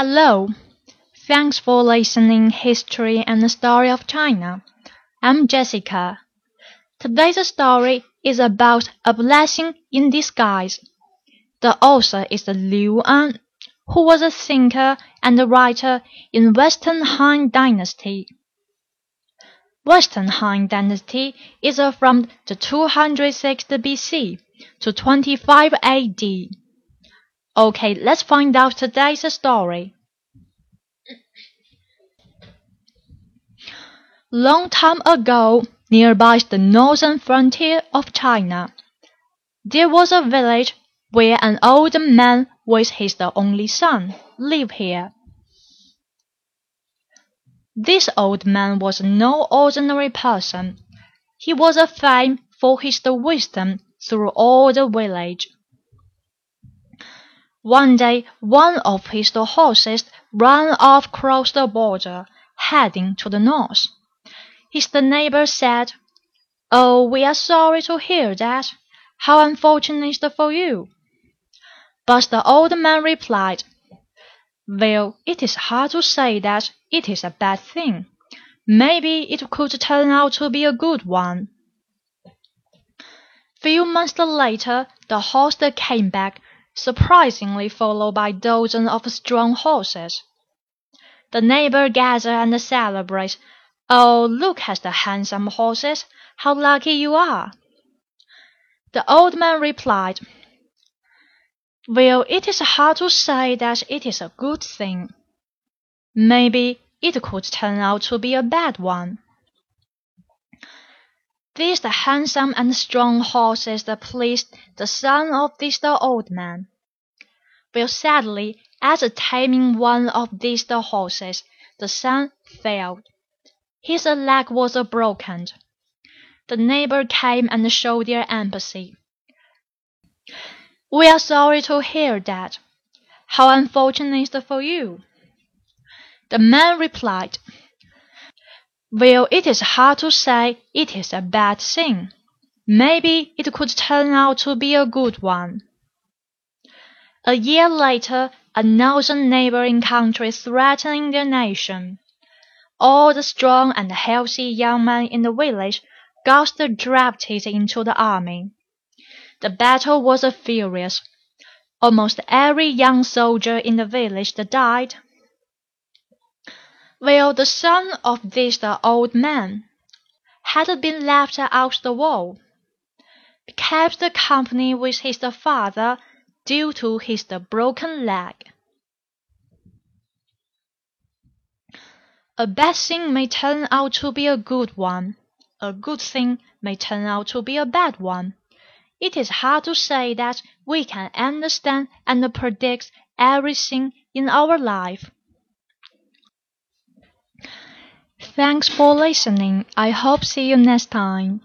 Hello. Thanks for listening History and the Story of China. I'm Jessica. Today's story is about a blessing in disguise. The author is Liu An, who was a thinker and a writer in Western Han Dynasty. Western Han Dynasty is from the 206 BC to 25 AD. Okay, let's find out today's story. Long time ago, nearby the northern frontier of China, there was a village where an old man with his only son lived here. This old man was no ordinary person. He was a fame for his wisdom through all the village. One day one of his horses ran off across the border, heading to the north. His neighbor said, "Oh, we are sorry to hear that. How unfortunate for you!" But the old man replied, "Well, it is hard to say that it is a bad thing. Maybe it could turn out to be a good one." Few months later the horse came back surprisingly followed by dozens of strong horses. The neighbors gather and celebrate. Oh, look at the handsome horses! How lucky you are! The old man replied, Well, it is hard to say that it is a good thing. Maybe it could turn out to be a bad one. These the handsome and strong horses that pleased the son of this the old man. Well, sadly, as taming one of these the horses, the son failed. His leg was broken. The neighbor came and showed their empathy. We are sorry to hear that. How unfortunate for you. The man replied. Well, it is hard to say it is a bad thing. Maybe it could turn out to be a good one. A year later, another neighboring country threatening their nation. All the strong and healthy young men in the village got drafted into the army. The battle was furious. Almost every young soldier in the village died. Well, the son of this old man had been left out the war, kept the company with his father due to his broken leg. A bad thing may turn out to be a good one. A good thing may turn out to be a bad one. It is hard to say that we can understand and predict everything in our life. Thanks for listening. I hope see you next time.